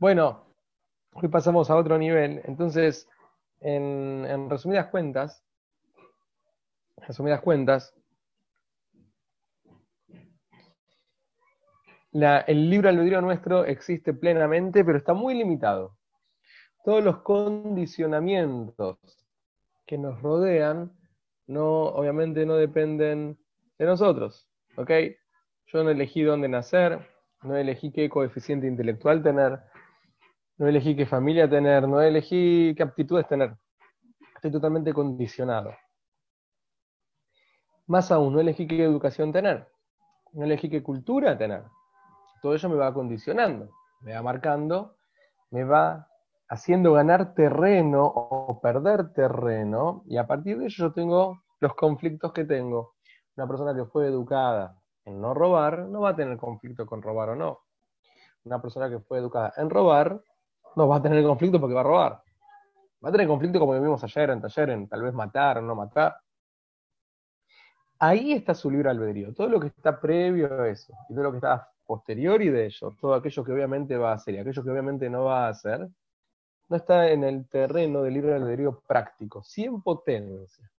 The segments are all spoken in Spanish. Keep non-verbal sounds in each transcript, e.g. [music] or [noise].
Bueno, hoy pasamos a otro nivel. Entonces, en, resumidas cuentas, resumidas cuentas, el libro albedrío nuestro existe plenamente, pero está muy limitado. Todos los condicionamientos que nos rodean, no, obviamente no dependen de nosotros. ¿ok? Yo no elegí dónde nacer, no elegí qué coeficiente intelectual tener, no elegí qué familia tener, no elegí qué aptitudes tener. Estoy totalmente condicionado. Más aún, no elegí qué educación tener, no elegí qué cultura tener. Todo eso me va condicionando, me va marcando, me va haciendo ganar terreno o perder terreno, y a partir de ello yo tengo los conflictos que tengo. Una persona que fue educada en no robar no va a tener conflicto con robar o no. Una persona que fue educada en robar no va a tener conflicto porque va a robar. Va a tener conflicto como vimos ayer en taller, en tal vez matar o no matar. Ahí está su libre albedrío. Todo lo que está previo a eso y todo lo que está posterior y de ello, todo aquello que obviamente va a hacer y aquello que obviamente no va a hacer, no está en el terreno del libre albedrío práctico, sí en potencia.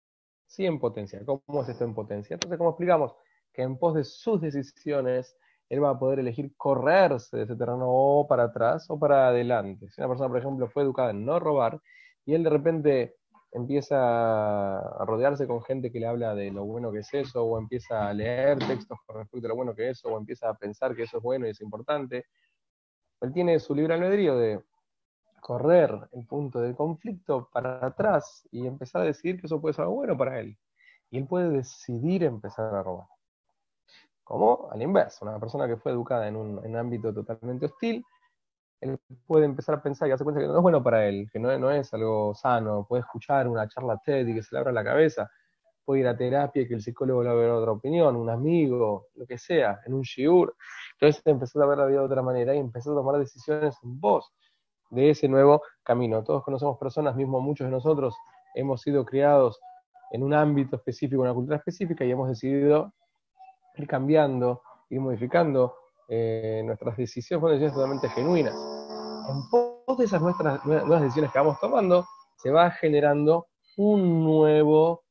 Sí en potencia. ¿Cómo es esto en potencia? Entonces, ¿cómo explicamos? Que en pos de sus decisiones él va a poder elegir correrse de ese terreno o para atrás o para adelante. Si una persona, por ejemplo, fue educada en no robar y él de repente empieza a rodearse con gente que le habla de lo bueno que es eso, o empieza a leer textos con respecto a lo bueno que es eso, o empieza a pensar que eso es bueno y es importante, él tiene su libre albedrío de correr el punto de conflicto para atrás y empezar a decidir que eso puede ser bueno para él. Y él puede decidir empezar a robar. Como al inverso, una persona que fue educada en un, ámbito totalmente hostil, él puede empezar a pensar y darse cuenta que no es bueno para él, que no, no es algo sano, puede escuchar una charla TED y que se le abra la cabeza, puede ir a terapia y que el psicólogo le abra otra opinión, un amigo, lo que sea, en un shiur. Entonces empezó a ver la vida de otra manera y empezó a tomar decisiones en voz de ese nuevo camino. Todos conocemos personas, mismo muchos de nosotros hemos sido criados en un ámbito específico, una cultura específica y hemos decidido ir cambiando, ir modificando eh, nuestras decisiones con decisiones totalmente genuinas. En pos de esas nuestras nuevas decisiones que vamos tomando, se va generando un nuevo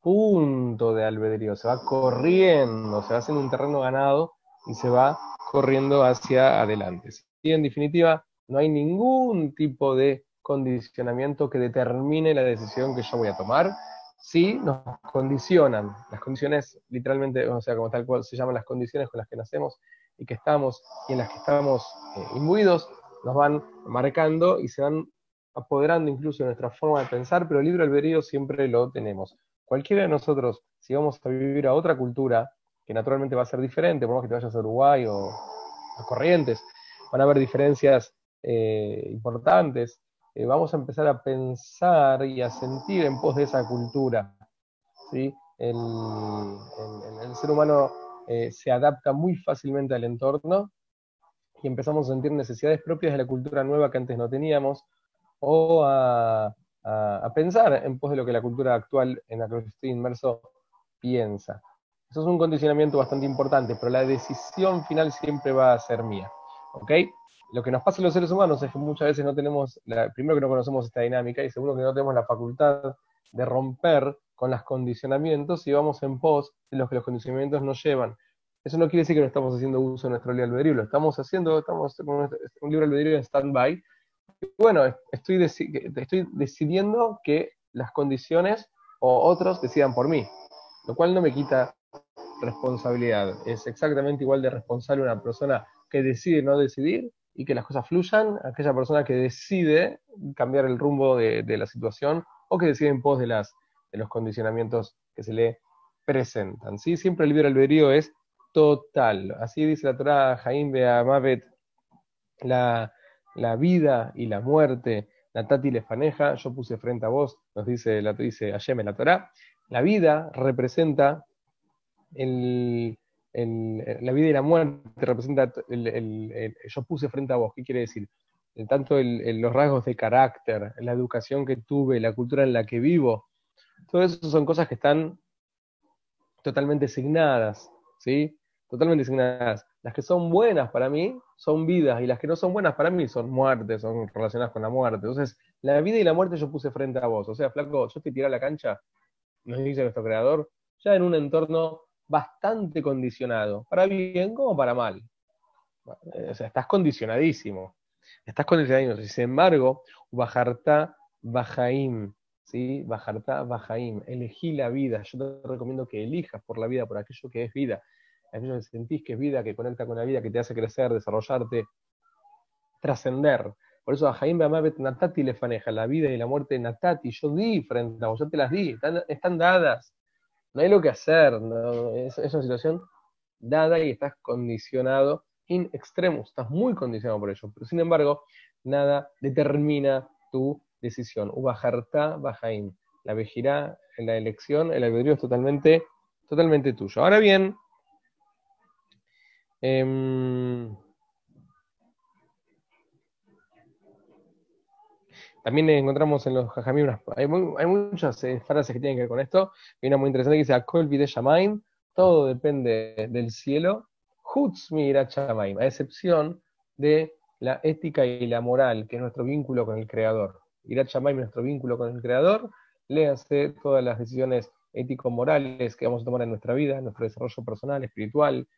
punto de albedrío, se va corriendo, se va haciendo un terreno ganado y se va corriendo hacia adelante. Y en definitiva, no hay ningún tipo de condicionamiento que determine la decisión que yo voy a tomar, sí nos condicionan. Las condiciones, literalmente, o sea, como tal cual se llaman las condiciones con las que nacemos y que estamos y en las que estamos eh, imbuidos, nos van marcando y se van apoderando incluso de nuestra forma de pensar, pero el libre albedrío siempre lo tenemos. Cualquiera de nosotros, si vamos a vivir a otra cultura, que naturalmente va a ser diferente, por más que te vayas a Uruguay o a Corrientes, van a haber diferencias eh, importantes, eh, vamos a empezar a pensar y a sentir en pos de esa cultura. ¿sí? El, ser humano eh, se adapta muy fácilmente al entorno y empezamos a sentir necesidades propias de la cultura nueva que antes no teníamos, o a, pensar en pos de lo que la cultura actual en la que estoy inmerso piensa. Eso es un condicionamiento bastante importante, pero la decisión final siempre va a ser mía. ¿Ok? Lo que nos pasa a los seres humanos es que muchas veces no tenemos, primero que no conocemos esta dinámica y segundo que no tenemos la facultad de romper con los condicionamientos y vamos en pos de los que los condicionamientos nos llevan. Eso no quiere decir que no estamos haciendo uso de nuestro libre albedrío, lo estamos haciendo, estamos con un libre albedrío en stand-by. Bueno, estoy, estoy decidiendo que las condiciones o otros decidan por mí, lo cual no me quita responsabilidad. Es exactamente igual de responsable una persona que decide no decidir y que las cosas fluyan, aquella persona que decide cambiar el rumbo de, la situación o que decide en pos de, las, de los condicionamientos que se le presentan. ¿sí? Siempre el libre albedrío es total. Así dice la Torah Jaim Beamavet, la, la vida y la muerte, la Tati Lefaneja, yo puse frente a vos, nos dice, la, dice Ayeme la Torah, la vida representa el, la vida y la muerte representa el, yo puse frente a vos, ¿qué quiere decir? tanto los rasgos de carácter, la educación que tuve, la cultura en la que vivo, todo eso son cosas que están totalmente asignadas, ¿sí? Totalmente asignadas. Las que son buenas para mí son vidas y las que no son buenas para mí son muertes, son relacionadas con la muerte. Entonces, la vida y la muerte yo puse frente a vos. O sea, flaco, yo te tiré a la cancha, nos dice nuestro creador, ya en un entorno bastante condicionado, para bien como para mal. O sea, estás condicionadísimo. Estás condicionadísimo. Sin embargo, Bajarta Bajaim, ¿sí? Bajarta Bajaim, elegí la vida. Yo te recomiendo que elijas por la vida, por aquello que es vida aquello que sentís que es vida, que conecta con la vida, que te hace crecer, desarrollarte, trascender. Por eso a Jaime Amavet Natati le faneja la vida y la muerte de Natati. Yo di frente a vos, yo te las di, están, dadas. No hay lo que hacer, es, una situación dada y estás condicionado in extremus, estás muy condicionado por ello. Pero sin embargo, nada determina tu decisión. Ubajarta Bajaim. La vejirá en la elección, el albedrío es totalmente, totalmente tuyo. Ahora bien, Em, también encontramos en los Jajamim, hay, muchas eh, frases que tienen que ver con esto. Hay una muy interesante que dice, Akol Shamaim, todo depende del cielo, Hutz Shamaim, a excepción de la ética y la moral, que es nuestro vínculo con el Creador. Irat Shamaim, nuestro vínculo con el Creador, léase todas las decisiones ético-morales que vamos a tomar en nuestra vida, en nuestro desarrollo personal, espiritual,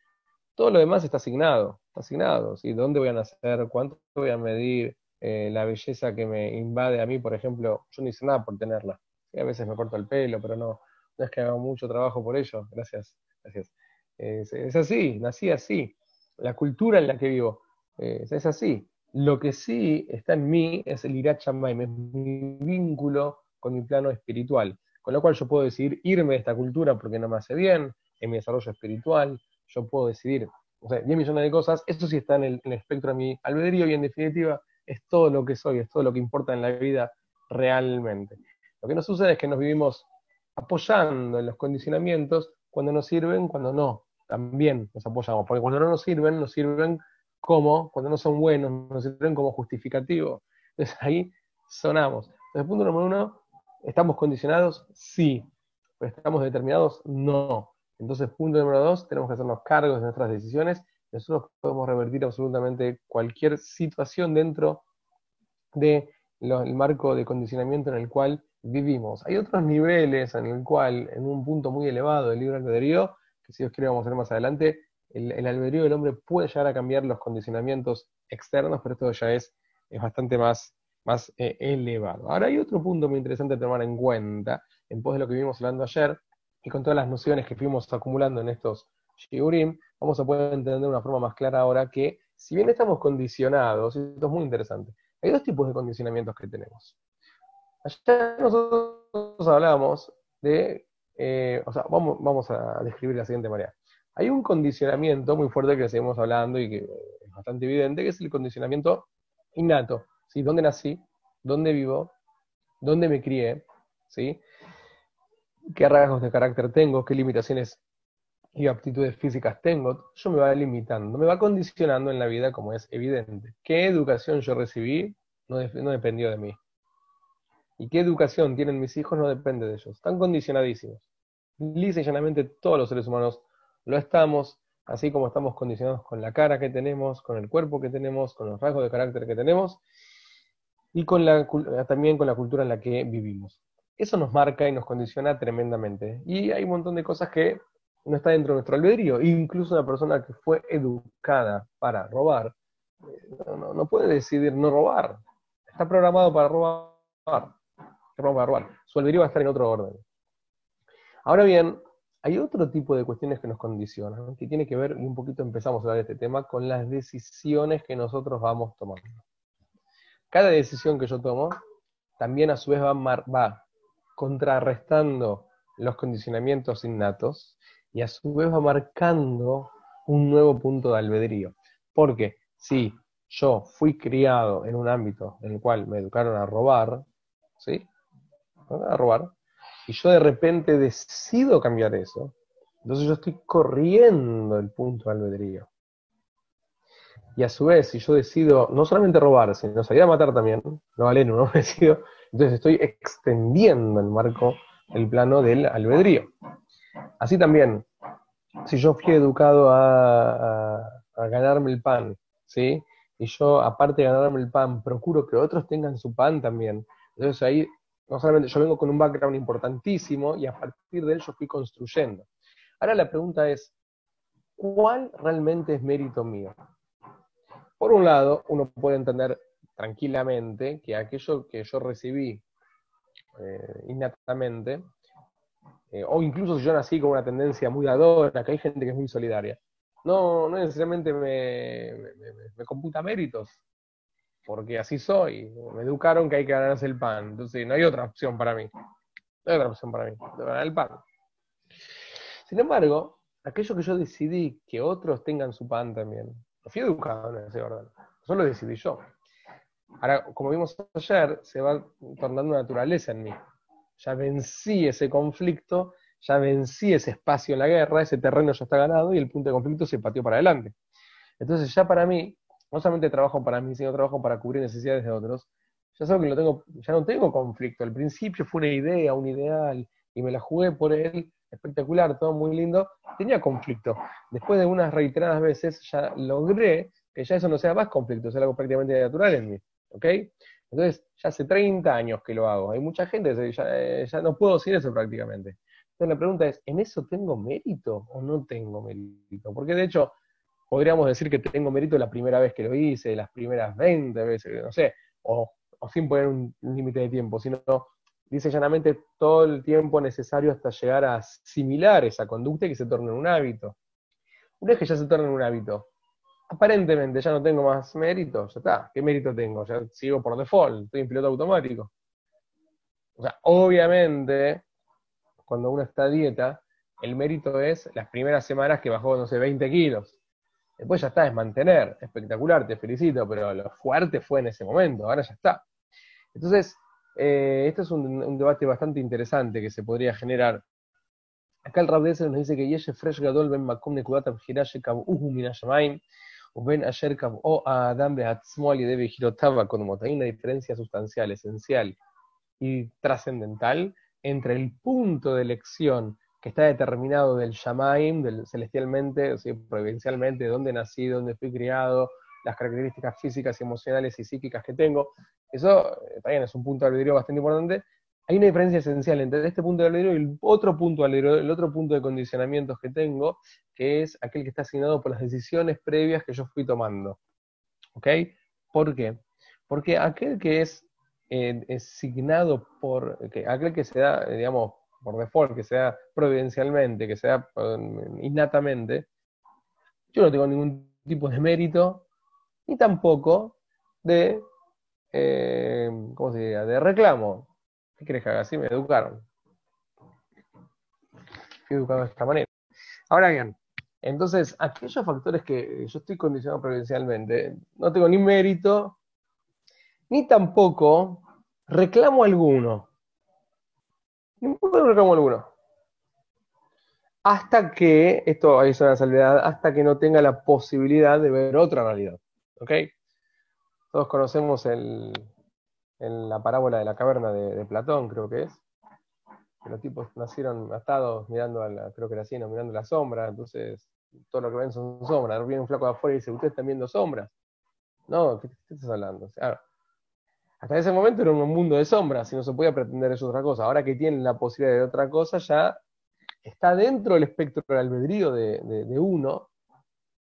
todo lo demás está asignado, asignado. ¿Dónde voy a nacer? ¿Cuánto voy a medir? Eh, la belleza que me invade a mí, por ejemplo, yo no hice nada por tenerla. a veces me corto el pelo, pero no, no es que haga mucho trabajo por ello. Gracias, gracias. Es, así, nací así. La cultura en la que vivo es así. Lo que sí está en mí es el Irat es mi vínculo con mi plano espiritual. Con lo cual yo puedo decidir irme de esta cultura porque no me hace bien, en mi desarrollo espiritual, yo puedo decidir, o sea, 10 millones de cosas, eso sí está en el, espectro de mi albedrío y en definitiva es todo lo que soy, es todo lo que importa en la vida realmente. Lo que nos sucede es que nos vivimos apoyando en los condicionamientos cuando nos sirven, cuando no, también nos apoyamos, porque cuando no nos sirven, nos sirven como, cuando no son buenos, nos sirven como justificativo. Entonces ahí sonamos. Entonces, punto número uno, ¿estamos condicionados? Sí. ¿Estamos determinados? No. Entonces, punto número dos, tenemos que hacernos cargos de nuestras decisiones. Nosotros podemos revertir absolutamente cualquier situación dentro del marco de condicionamiento en el cual vivimos. Hay otros niveles en el cual, en un punto muy elevado del libre albedrío, que si Dios quiere vamos a ver más adelante, el, albedrío del hombre puede llegar a cambiar los condicionamientos externos, pero esto ya es, bastante más, más eh, elevado. Ahora hay otro punto muy interesante a tomar en cuenta, en pos de lo que vimos hablando ayer, y con todas las nociones que fuimos acumulando en estos shiurim, vamos a poder entender de una forma más clara ahora que, si bien estamos condicionados, esto es muy interesante, hay dos tipos de condicionamientos que tenemos. Ayer nosotros hablábamos de, eh, o sea, vamos, vamos a describir de la siguiente manera. Hay un condicionamiento muy fuerte que seguimos hablando y que es bastante evidente, que es el condicionamiento innato. ¿sí? ¿Dónde nací? ¿Dónde vivo? ¿Dónde me crié? ¿sí? qué rasgos de carácter tengo, qué limitaciones y aptitudes físicas tengo, yo me va limitando, me va condicionando en la vida como es evidente. ¿Qué educación yo recibí? No, dependió de mí. ¿Y qué educación tienen mis hijos? No depende de ellos. Están condicionadísimos. Lisa y llanamente todos los seres humanos lo estamos, así como estamos condicionados con la cara que tenemos, con el cuerpo que tenemos, con los rasgos de carácter que tenemos y con la, también con la cultura en la que vivimos eso nos marca y nos condiciona tremendamente. Y hay un montón de cosas que no está dentro de nuestro albedrío. Incluso una persona que fue educada para robar, eh, no, puede decidir no robar. Está programado para robar. para robar. Su albedrío va a estar en otro orden. Ahora bien, hay otro tipo de cuestiones que nos condicionan, que tiene que ver, y un poquito empezamos a hablar de este tema, con las decisiones que nosotros vamos tomando. Cada decisión que yo tomo, también a su vez va, va contrarrestando los condicionamientos innatos y a su vez va marcando un nuevo punto de albedrío. Porque si yo fui criado en un ámbito en el cual me educaron a robar, ¿sí? A robar, y yo de repente decido cambiar eso, entonces yo estoy corriendo el punto de albedrío. Y a su vez, si yo decido no solamente robar, sino salir a matar también, no vale, no [laughs] decido entonces estoy extendiendo el marco, el plano del albedrío. Así también, si yo fui educado a, ganarme el pan, ¿sí? Y yo, aparte de ganarme el pan, procuro que otros tengan su pan también. Entonces ahí, no solamente yo vengo con un background importantísimo y a partir de él yo fui construyendo. Ahora la pregunta es, ¿cuál realmente es mérito mío? Por un lado, uno puede entender tranquilamente que aquello que yo recibí eh, innatamente, eh, o incluso si yo nací con una tendencia muy dadora, que hay gente que es muy solidaria, no, no necesariamente me, me, computa méritos, porque así soy. Me educaron que hay que ganarse el pan, entonces no hay otra opción para mí. No hay otra opción para mí, de ganar el pan. Sin embargo, aquello que yo decidí que otros tengan su pan también, lo fui educado en ese orden. Eso lo decidí yo. Ahora, como vimos ayer, se va tornando naturaleza en mí. Ya vencí ese conflicto, ya vencí ese espacio en la guerra, ese terreno ya está ganado y el punto de conflicto se pateó para adelante. Entonces ya para mí, no solamente trabajo para mí, sino trabajo para cubrir necesidades de otros, ya sé que lo tengo, ya no tengo conflicto. Al principio fue una idea, un ideal, y me la jugué por él, espectacular, todo muy lindo, tenía conflicto. Después de unas reiteradas veces ya logré que ya eso no sea más conflicto, sea algo prácticamente natural en mí. ¿Ok? Entonces, ya hace 30 años que lo hago. Hay mucha gente que ya, eh, ya no puedo decir eso prácticamente. Entonces la pregunta es, ¿en eso tengo mérito o no tengo mérito? Porque de hecho, podríamos decir que tengo mérito la primera vez que lo hice, las primeras 20 veces, no sé, o, o sin poner un límite de tiempo, sino dice llanamente todo el tiempo necesario hasta llegar a asimilar esa conducta y que se torne un hábito. Una vez que ya se torna en un hábito, aparentemente ya no tengo más mérito, ya está, ¿qué mérito tengo? Ya sigo por default, estoy en piloto automático. O sea, obviamente, cuando uno está a dieta, el mérito es las primeras semanas que bajó, no sé, 20 kilos. Después ya está, es mantener, espectacular, te felicito, pero lo fuerte fue en ese momento, ahora ya está. Entonces, eh, este es un, debate bastante interesante que se podría generar. Acá el Rabdeser nos dice que Yeshe Fresh Gadol Ben Makom Nekudat Abhirashe Kabuhu Uben Asher o Adam Behatzmo y debe como Hay una diferencia sustancial, esencial y trascendental entre el punto de elección que está determinado del Shamaim, del celestialmente, o sea, providencialmente, de dónde nací, dónde fui criado, las características físicas, emocionales y psíquicas que tengo. Eso eh, también es un punto de albedrío bastante importante. Hay una diferencia esencial entre este punto de albedrío y el otro punto de albedrío, el otro punto de condicionamientos que tengo, que es aquel que está asignado por las decisiones previas que yo fui tomando. ¿Ok? ¿Por qué? Porque aquel que es, eh, asignado por, que, aquel que se da, digamos, por default, que sea providencialmente, que sea um, innatamente, yo no tengo ningún tipo de mérito, ni tampoco de, eh, ¿cómo se diría?, de reclamo. ¿Qué querés que haga? Así me educaron. Fui educado de esta manera. Ahora bien, entonces, aquellos factores que yo estoy condicionado providencialmente, no tengo ni mérito, ni tampoco reclamo alguno. Ni reclamo alguno. Hasta que, esto es una salvedad, hasta que no tenga la posibilidad de ver otra realidad. ¿Ok? Todos conocemos el, la parábola de la caverna de, Platón, creo que es. Que los tipos nacieron atados mirando, a la, creo que era así, ¿no? mirando la sombra, entonces todo lo que ven son sombras. Viene un flaco de afuera y dice, ¿ustedes están viendo sombras? No, ¿qué, estás hablando? hasta ese momento era un mundo de sombras y no se podía pretender eso otra cosa. Ahora que tienen la posibilidad de otra cosa, ya está dentro del espectro del albedrío de, uno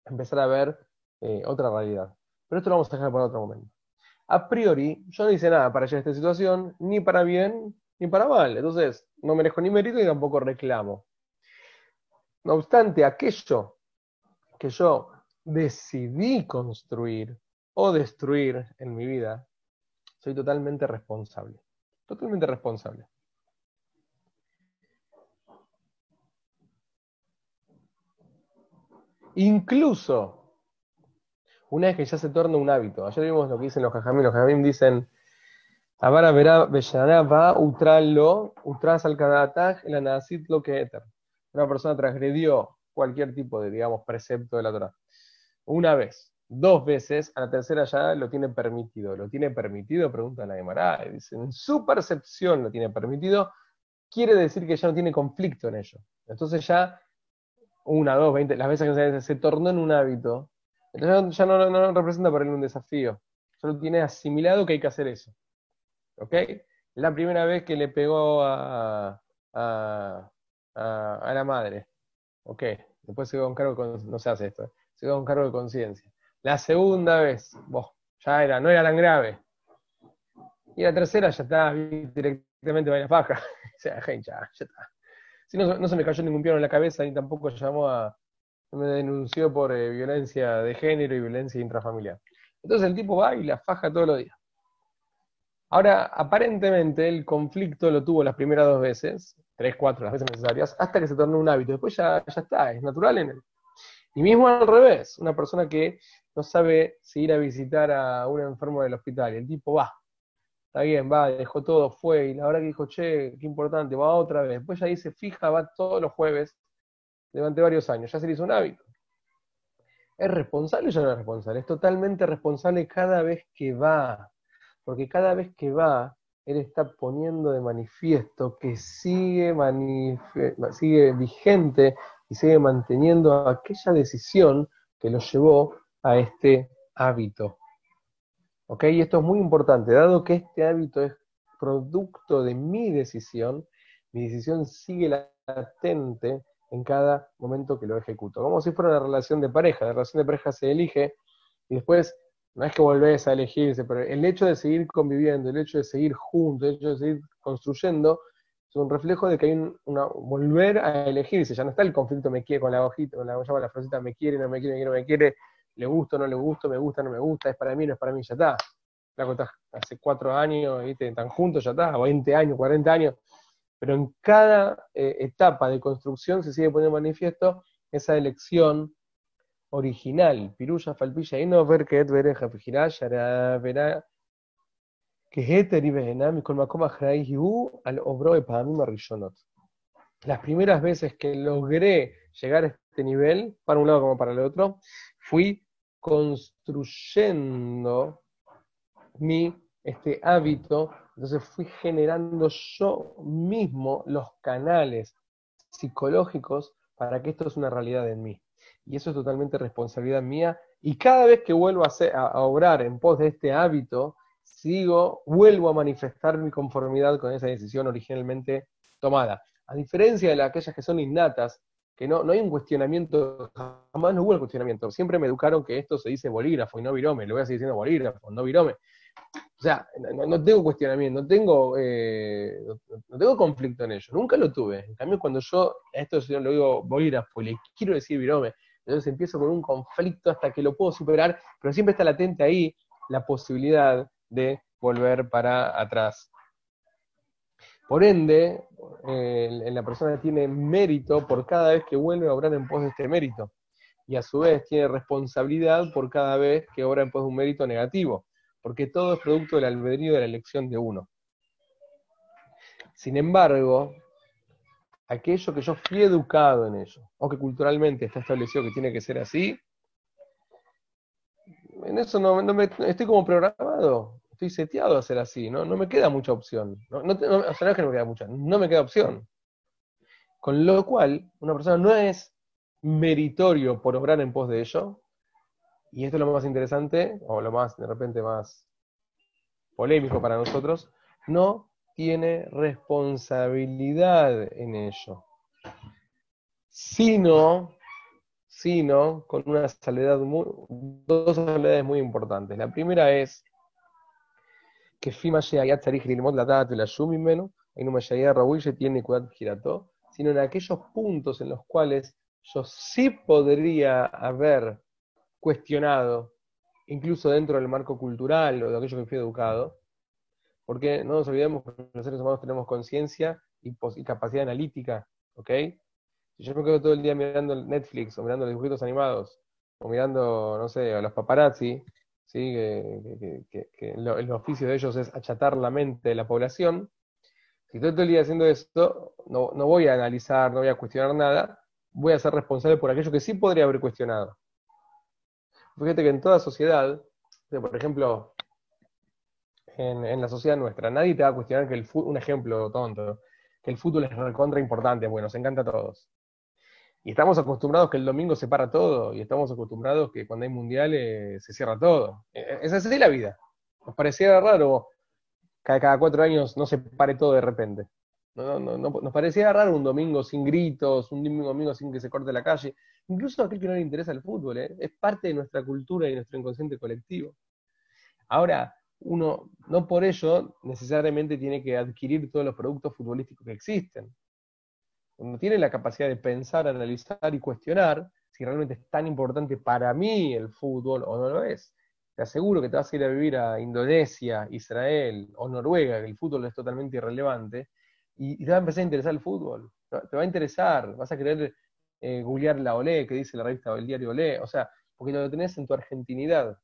empezar a ver eh, otra realidad. Pero esto lo vamos a dejar para otro momento. A priori, yo no hice nada para llegar a esta situación, ni para bien, ni para mal. Entonces, no merezco ni mérito ni tampoco reclamo. No obstante, aquello que yo decidí construir o destruir en mi vida, soy totalmente responsable. Totalmente responsable. Incluso una vez que ya se torna un hábito. Ayer vimos lo que dicen los jajamim. Los jajamim dicen, verá lo una persona transgredió cualquier tipo de, digamos, precepto de la Torah, una vez, dos veces, a la tercera ya lo tiene permitido. ¿Lo tiene permitido? Pregunta la Gemara. Dice, en su percepción lo tiene permitido, quiere decir que ya no tiene conflicto en ello. Entonces ya, una, dos, veinte, las veces que se, se tornó en un hábito, Entonces ya no, representa para él un desafío. Solo tiene asimilado que hay que hacer eso. ¿Ok? La primera vez que le pegó a, a, a, la madre. Ok. Después se un cargo con, no se hace esto. ¿eh? Se quedó un cargo de conciencia. La segunda vez, vos, ya era, no era tan grave. Y la tercera ya está directamente va la faja. [laughs] o sea, ya, ya está. Si no, no se me cayó ningún piano en la cabeza ni tampoco llamó a, me denunció por eh, violencia de género y violencia intrafamiliar. Entonces el tipo va y la faja todos los días. Ahora, aparentemente el conflicto lo tuvo las primeras dos veces, tres, cuatro, las veces necesarias, hasta que se tornó un hábito. Después ya, ya está, es natural en él. Y mismo al revés, una persona que no sabe si ir a visitar a un enfermo del hospital, el tipo va, está bien, va, dejó todo, fue, y la verdad que dijo, che, qué importante, va otra vez. Después ya dice, fija, va todos los jueves durante varios años, ya se le hizo un hábito. ¿Es responsable o ya no es responsable? Es totalmente responsable cada vez que va, porque cada vez que va, él está poniendo de manifiesto que sigue, sigue vigente y sigue manteniendo aquella decisión que lo llevó a este hábito. ¿Ok? Y esto es muy importante, dado que este hábito es producto de mi decisión, mi decisión sigue latente en cada momento que lo ejecuto. Como si fuera una relación de pareja. La relación de pareja se elige y después no es que volvés a elegirse, pero el hecho de seguir conviviendo, el hecho de seguir juntos, el hecho de seguir construyendo, es un reflejo de que hay un, volver a elegirse. Ya no está el conflicto me quiere con la hojita, con la, llama la frasita me quiere, no me quiere, me quiere, me quiere, le gusto, no le gusto, me gusta, no me gusta, es para mí, no es para mí, ya está. Hace cuatro años, ¿viste? están juntos, ya está, 20 años, 40 años, pero en cada eh, etapa de construcción se sigue poniendo manifiesto esa elección original. Pirulla, falpilla, y no ver que vereja, yara, verá, que eter y con macoma al obro de. Las primeras veces que logré llegar a este nivel, para un lado como para el otro, fui construyendo mi este hábito entonces fui generando yo mismo los canales psicológicos para que esto es una realidad en mí. Y eso es totalmente responsabilidad mía. Y cada vez que vuelvo a, a, obrar en pos de este hábito, sigo, vuelvo a manifestar mi conformidad con esa decisión originalmente tomada. A diferencia de aquellas que son innatas, que no, no hay un cuestionamiento, jamás no hubo el cuestionamiento. Siempre me educaron que esto se dice bolígrafo y no virome. Lo voy a seguir diciendo bolígrafo, no virome. O sea, no, tengo cuestionamiento, no tengo, eh, no, tengo conflicto en ello, nunca lo tuve. En cambio, cuando yo a esto lo digo bolígrafo y le quiero decir virome, entonces empiezo con un conflicto hasta que lo puedo superar, pero siempre está latente ahí la posibilidad de volver para atrás. Por ende, la persona tiene mérito por cada vez que vuelve a obrar en pos de este mérito. Y a su vez tiene responsabilidad por cada vez que obra en pos de un mérito negativo porque todo es producto del albedrío de la elección de uno. Sin embargo, aquello que yo fui educado en ello, o que culturalmente está establecido que tiene que ser así, en eso no, me, estoy como programado, estoy seteado a ser así, no, no me queda mucha opción. O sea, no es que no me queda mucha, no me queda opción. Con lo cual, una persona no es meritorio por obrar en pos de ello, y esto es lo más interesante, o lo más, de repente, más polémico para nosotros, no tiene responsabilidad en ello, sino, sino con una salvedad muy, dos salvedades muy importantes. La primera es que Fima la tiene sino en aquellos puntos en los cuales yo sí podría haber cuestionado, incluso dentro del marco cultural o de aquello que fui educado, porque no nos olvidemos que los seres humanos tenemos conciencia y, capacidad analítica, ¿ok? Si yo me quedo todo el día mirando Netflix o mirando los dibujitos animados o mirando, no sé, a los paparazzi, ¿sí? que, el oficio de ellos es achatar la mente de la población, si estoy todo el día haciendo esto, no, no voy a analizar, no voy a cuestionar nada, voy a ser responsable por aquello que sí podría haber cuestionado. Fíjate que en toda sociedad, por ejemplo, en, la sociedad nuestra, nadie te va a cuestionar que el fútbol, un ejemplo tonto, que el fútbol es recontra importante, bueno, nos encanta a todos. Y estamos acostumbrados que el domingo se para todo, y estamos acostumbrados que cuando hay mundiales se cierra todo. E, e, es así la vida. Nos parecía raro que cada cuatro años no se pare todo de repente. No, no, no, nos parecía raro un domingo sin gritos, un domingo sin que se corte la calle. Incluso a aquel que no le interesa el fútbol, ¿eh? es parte de nuestra cultura y nuestro inconsciente colectivo. Ahora, uno no por ello necesariamente tiene que adquirir todos los productos futbolísticos que existen. Uno tiene la capacidad de pensar, analizar y cuestionar si realmente es tan importante para mí el fútbol o no lo es. Te aseguro que te vas a ir a vivir a Indonesia, Israel o Noruega, que el fútbol es totalmente irrelevante, y, te va a empezar a interesar el fútbol. Te va a interesar, vas a querer eh, googlear la Olé, que dice la revista o el diario Olé, o sea, porque lo tenés en tu argentinidad.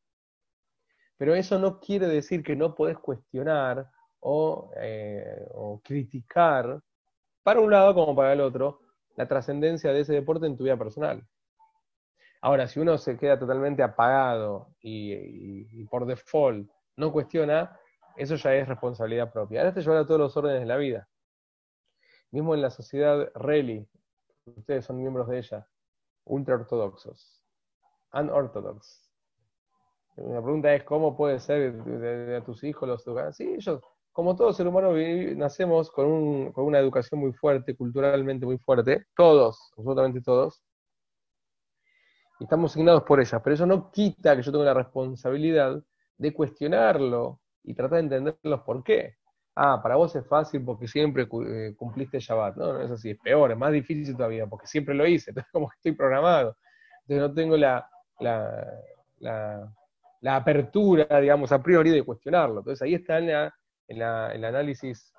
Pero eso no quiere decir que no podés cuestionar o, eh, o criticar, para un lado como para el otro, la trascendencia de ese deporte en tu vida personal. Ahora, si uno se queda totalmente apagado y, por default no cuestiona, eso ya es responsabilidad propia. Ahora te lleva a todos los órdenes de la vida. Mismo en la sociedad Reli, ustedes son miembros de ella, ultraortodoxos, unorthodox. La pregunta es, ¿cómo puede ser de, tus hijos los educan? Sí, ellos, como todo ser humano, nacemos con, una educación muy fuerte, culturalmente muy fuerte, todos, absolutamente todos, y estamos asignados por ella, pero eso no quita que yo tenga la responsabilidad de cuestionarlo y tratar de entender los por qué. Ah, para vos es fácil porque siempre eh, cumpliste Shabbat. No, no es así, es peor, es más difícil todavía porque siempre lo hice, [laughs] entonces como que estoy programado. Entonces no tengo la, la, la, apertura, digamos, a priori de cuestionarlo. Entonces ahí está en, en, el análisis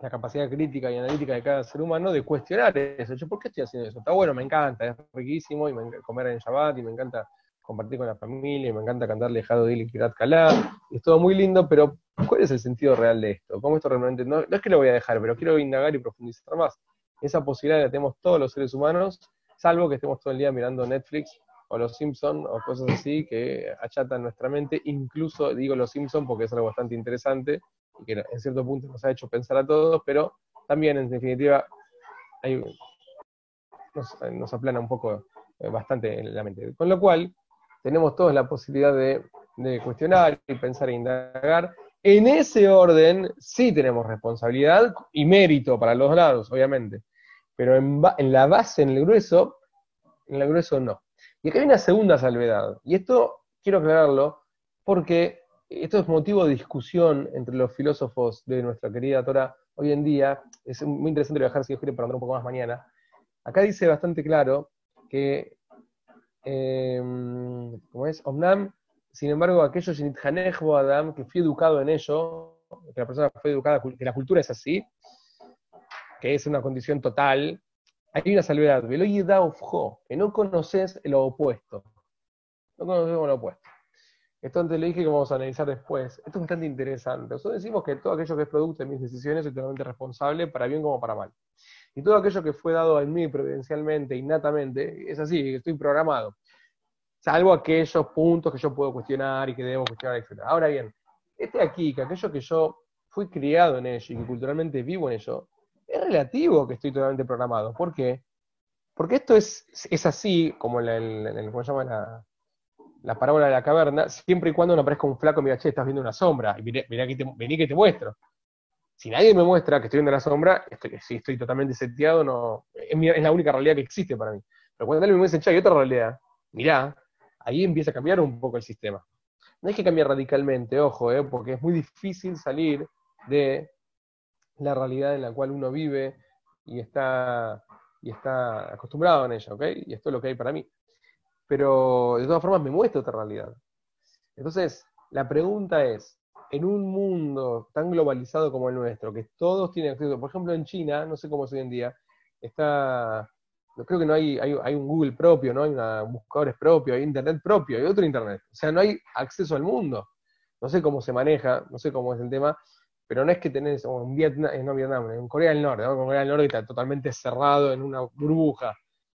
la capacidad crítica y analítica de cada ser humano de cuestionar eso. Yo, ¿por qué estoy haciendo eso? Está bueno, me encanta, es riquísimo, y me comer en Shabbat, y me encanta compartir con la familia, y me encanta cantar Lejado de Kirat Kalá, y es todo muy lindo, pero ¿cuál es el sentido real de esto? ¿Cómo esto realmente, no, es que lo voy a dejar, pero quiero indagar y profundizar más. Esa posibilidad la tenemos todos los seres humanos, salvo que estemos todo el día mirando Netflix o Los Simpsons o cosas así que achatan nuestra mente, incluso digo Los Simpsons porque es algo bastante interesante, que en cierto punto nos ha hecho pensar a todos, pero también en definitiva nos, aplana un poco eh, bastante en la mente. Con lo cual, tenemos todos la posibilidad de, cuestionar y pensar e indagar. En ese orden sí tenemos responsabilidad y mérito para los lados, obviamente, pero en, la base, en el grueso, en el grueso no. Y acá hay una segunda salvedad, y esto quiero aclararlo porque esto es motivo de discusión entre los filósofos de nuestra querida Torah hoy en día. Es muy interesante viajar si Dios quiere para andar un poco más mañana. Acá dice bastante claro que, eh, como es, Omnam, sin embargo, aquellos Adam, que fui educado en ello, que la persona fue educada, que la cultura es así, que es una condición total, hay una salvedad, que no conoces lo opuesto. No conoces lo opuesto. Esto antes le dije que vamos a analizar después. Esto es bastante interesante. Nosotros decimos que todo aquello que es producto de mis decisiones soy totalmente responsable, para bien como para mal. Y todo aquello que fue dado a mí providencialmente, innatamente, es así, estoy programado. Salvo aquellos puntos que yo puedo cuestionar y que debo cuestionar, etc. Ahora bien, este aquí, que aquello que yo fui criado en ello y que culturalmente vivo en ello, es relativo que estoy totalmente programado. ¿Por qué? Porque esto es, es así, como en el, ¿cómo se llama? La, la parábola de la caverna, siempre y cuando no aparezca un flaco, mira, che, estás viendo una sombra, y mirá, que vení que te muestro. Si nadie me muestra que estoy viendo la sombra, estoy, si estoy totalmente seteado, no, es, la única realidad que existe para mí. Pero cuando alguien me dice, che, hay otra realidad, mirá, ahí empieza a cambiar un poco el sistema. No hay que cambiar radicalmente, ojo, eh, porque es muy difícil salir de la realidad en la cual uno vive y está, y está acostumbrado en ella, ¿ok? Y esto es lo que hay para mí pero de todas formas me muestra otra realidad. Entonces, la pregunta es, en un mundo tan globalizado como el nuestro, que todos tienen acceso, por ejemplo en China, no sé cómo es hoy en día, está, creo que no hay, hay, un Google propio, no hay una, buscadores propio, hay Internet propio, hay otro Internet, o sea, no hay acceso al mundo. No sé cómo se maneja, no sé cómo es el tema, pero no es que tenés, en Vietnam, no Vietnam, en Corea del Norte, ¿no? Corea del Norte está totalmente cerrado en una burbuja,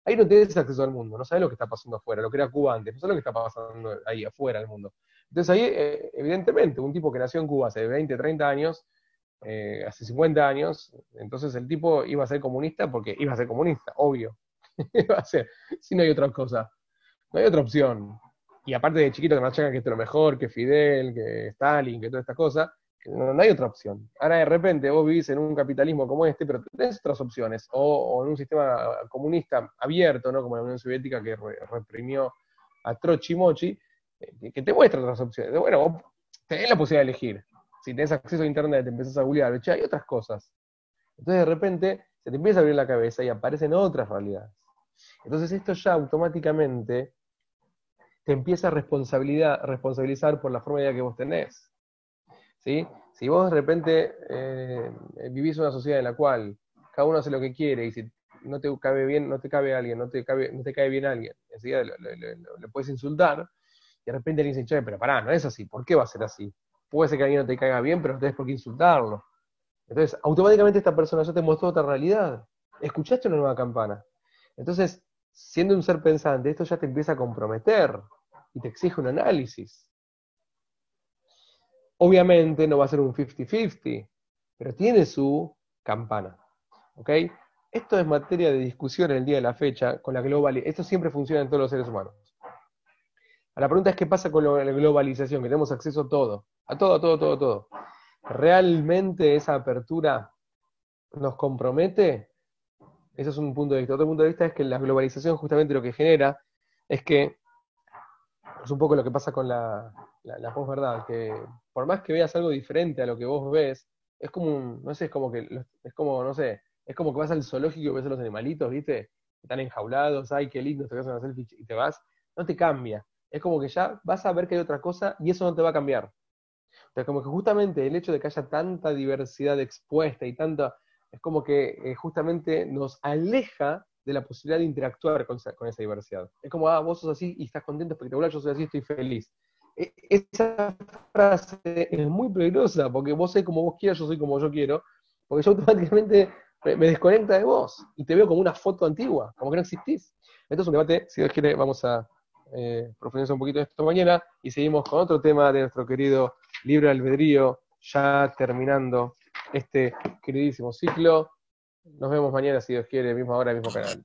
Ahí no tienes acceso al mundo, no sabes lo que está pasando afuera, lo que era Cuba antes, no sabes lo que está pasando ahí afuera del mundo. Entonces ahí, eh, evidentemente, un tipo que nació en Cuba hace 20, 30 años, eh, hace 50 años, entonces el tipo iba a ser comunista porque iba a ser comunista, obvio. [laughs] va a ser? Si no hay otra cosa. No hay otra opción. Y aparte de chiquito que nos que esto es lo mejor, que Fidel, que Stalin, que toda esta cosa, no, hay otra opción. Ahora de repente vos vivís en un capitalismo como este, pero tenés otras opciones. O, en un sistema comunista abierto, ¿no? Como la Unión Soviética que reprimió a Trochi Mochi, eh, que, te muestra otras opciones. Bueno, tenés la posibilidad de elegir. Si tenés acceso a internet, te empezás a googlear, hay otras cosas. Entonces de repente se te empieza a abrir la cabeza y aparecen otras realidades. Entonces esto ya automáticamente te empieza a responsabilidad, responsabilizar por la forma de vida que vos tenés. ¿Sí? Si vos de repente eh, vivís una sociedad en la cual cada uno hace lo que quiere y si no te cabe bien, no te cabe alguien, no te, cabe, no te cae bien alguien, enseguida le puedes insultar, de repente alguien dice, che, pero pará, no es así, ¿por qué va a ser así? Puede ser que alguien no te caiga bien, pero no tenés por qué insultarlo. Entonces, automáticamente esta persona ya te mostró otra realidad. Escuchaste una nueva campana. Entonces, siendo un ser pensante, esto ya te empieza a comprometer y te exige un análisis. Obviamente no va a ser un 50-50, pero tiene su campana. ¿Ok? Esto es materia de discusión en el día de la fecha con la globalización. Esto siempre funciona en todos los seres humanos. La pregunta es qué pasa con la globalización, que tenemos acceso a todo, a todo, a todo, todo, todo. ¿Realmente esa apertura nos compromete? Ese es un punto de vista. Otro punto de vista es que la globalización justamente lo que genera es que es un poco lo que pasa con la, la, posverdad, que por más que veas algo diferente a lo que vos ves, es como un, no sé, es como que, es como, no sé, es como que vas al zoológico y ves a los animalitos, ¿viste? Están enjaulados, ay, qué lindo, te vas a una selfie y te vas, no te cambia. Es como que ya vas a ver que hay otra cosa y eso no te va a cambiar. O sea, como que justamente el hecho de que haya tanta diversidad expuesta y tanta, es como que eh, justamente nos aleja de la posibilidad de interactuar con esa, diversidad. Es como, ah, vos sos así y estás contento, espectacular, yo soy así, estoy feliz. E, esa frase es muy peligrosa, porque vos sé como vos quieras, yo soy como yo quiero, porque yo automáticamente me desconecta de vos y te veo como una foto antigua, como que no existís. Esto es un debate, si Dios quiere, vamos a eh, profundizar un poquito esto mañana y seguimos con otro tema de nuestro querido libre albedrío, ya terminando este queridísimo ciclo. Nos vemos mañana, si Dios quiere, misma hora, mismo canal.